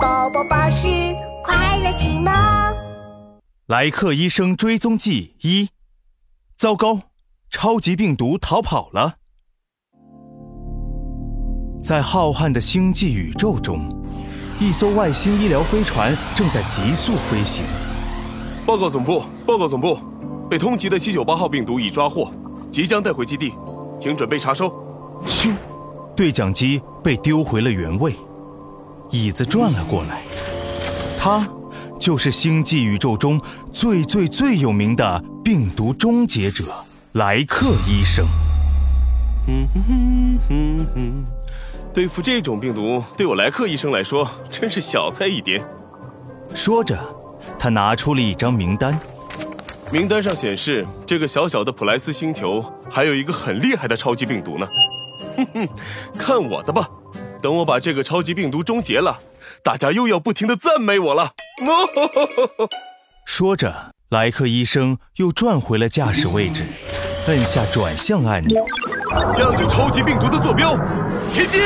宝宝巴士快乐启蒙。莱克医生追踪记一：糟糕，超级病毒逃跑了。在浩瀚的星际宇宙中，一艘外星医疗飞船正在急速飞行。报告总部，报告总部，被通缉的七九八号病毒已抓获，即将带回基地，请准备查收。咻，对讲机被丢回了原位，椅子转了过来。他就是星际宇宙中最最最有名的病毒终结者莱克医生。哼哼哼哼哼，对付这种病毒，对我莱克医生来说真是小菜一碟。说着，他拿出了一张名单。名单上显示，这个小小的普莱斯星球还有一个很厉害的超级病毒呢。哼哼，看我的吧！等我把这个超级病毒终结了，大家又要不停的赞美我了。说着，莱克医生又转回了驾驶位置，按下转向按钮，向着超级病毒的坐标前进。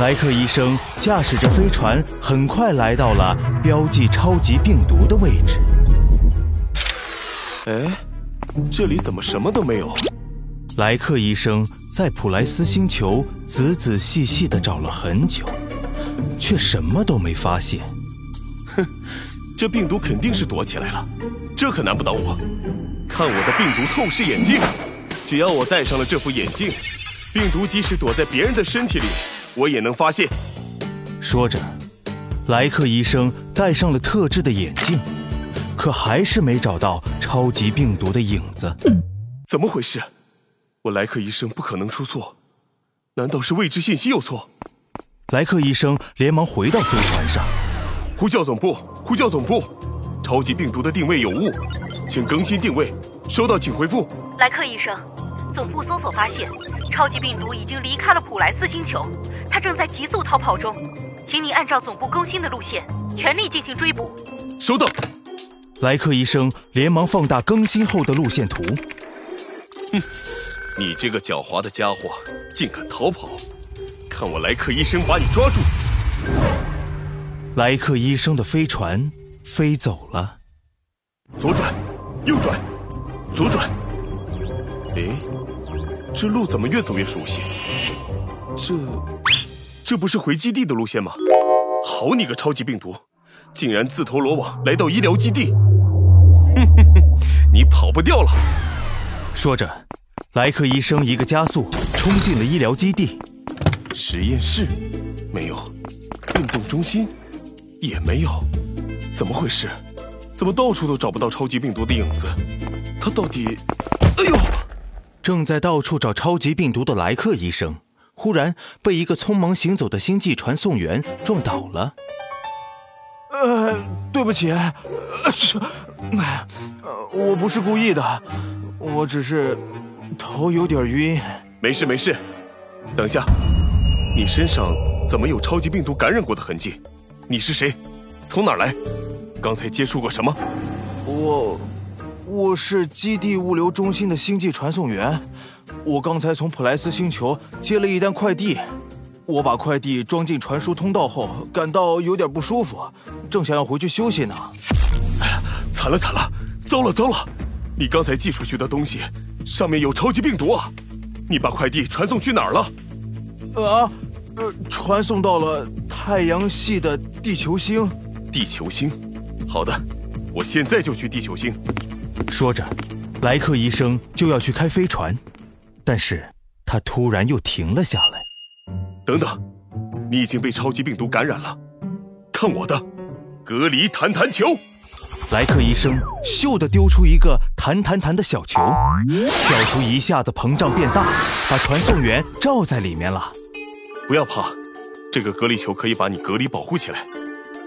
莱克医生驾驶着飞船，很快来到了标记超级病毒的位置。哎，这里怎么什么都没有？莱克医生在普莱斯星球仔仔细细的找了很久，却什么都没发现。哼，这病毒肯定是躲起来了，这可难不倒我。看我的病毒透视眼镜，只要我戴上了这副眼镜，病毒即使躲在别人的身体里，我也能发现。说着，莱克医生戴上了特制的眼镜。可还是没找到超级病毒的影子，怎么回事？我莱克医生不可能出错，难道是未知信息有错？莱克医生连忙回到飞船上，呼叫总部，呼叫总部，超级病毒的定位有误，请更新定位。收到，请回复。莱克医生，总部搜索发现，超级病毒已经离开了普莱斯星球，它正在急速逃跑中，请你按照总部更新的路线，全力进行追捕。收到。莱克医生连忙放大更新后的路线图。哼，你这个狡猾的家伙，竟敢逃跑！看我莱克医生把你抓住！莱克医生的飞船飞走了。左转，右转，左转。哎，这路怎么越走越熟悉？这，这不是回基地的路线吗？好你个超级病毒，竟然自投罗网来到医疗基地！哼哼哼，你跑不掉了！说着，莱克医生一个加速冲进了医疗基地。实验室没有，运动中心也没有，怎么回事？怎么到处都找不到超级病毒的影子？他到底……哎呦！正在到处找超级病毒的莱克医生，忽然被一个匆忙行走的星际传送员撞倒了。呃，对不起，呃，我不是故意的，我只是头有点晕。没事没事，等一下，你身上怎么有超级病毒感染过的痕迹？你是谁？从哪儿来？刚才接触过什么？我，我是基地物流中心的星际传送员，我刚才从普莱斯星球接了一单快递。我把快递装进传输通道后，感到有点不舒服，正想要回去休息呢。哎呀，惨了惨了，糟了糟了！你刚才寄出去的东西上面有超级病毒啊！你把快递传送去哪儿了？啊，呃，传送到了太阳系的地球星。地球星，好的，我现在就去地球星。说着，莱克医生就要去开飞船，但是他突然又停了下来。等等，你已经被超级病毒感染了，看我的，隔离弹弹球！莱克医生咻的丢出一个弹弹弹的小球，小球一下子膨胀变大，把传送员罩在里面了。不要怕，这个隔离球可以把你隔离保护起来，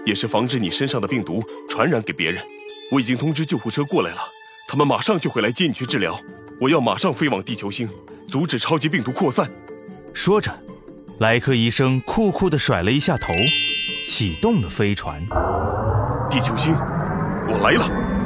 也是防止你身上的病毒传染给别人。我已经通知救护车过来了，他们马上就会来接你去治疗。我要马上飞往地球星，阻止超级病毒扩散。说着。莱克医生酷酷地甩了一下头，启动了飞船。地球星，我来了。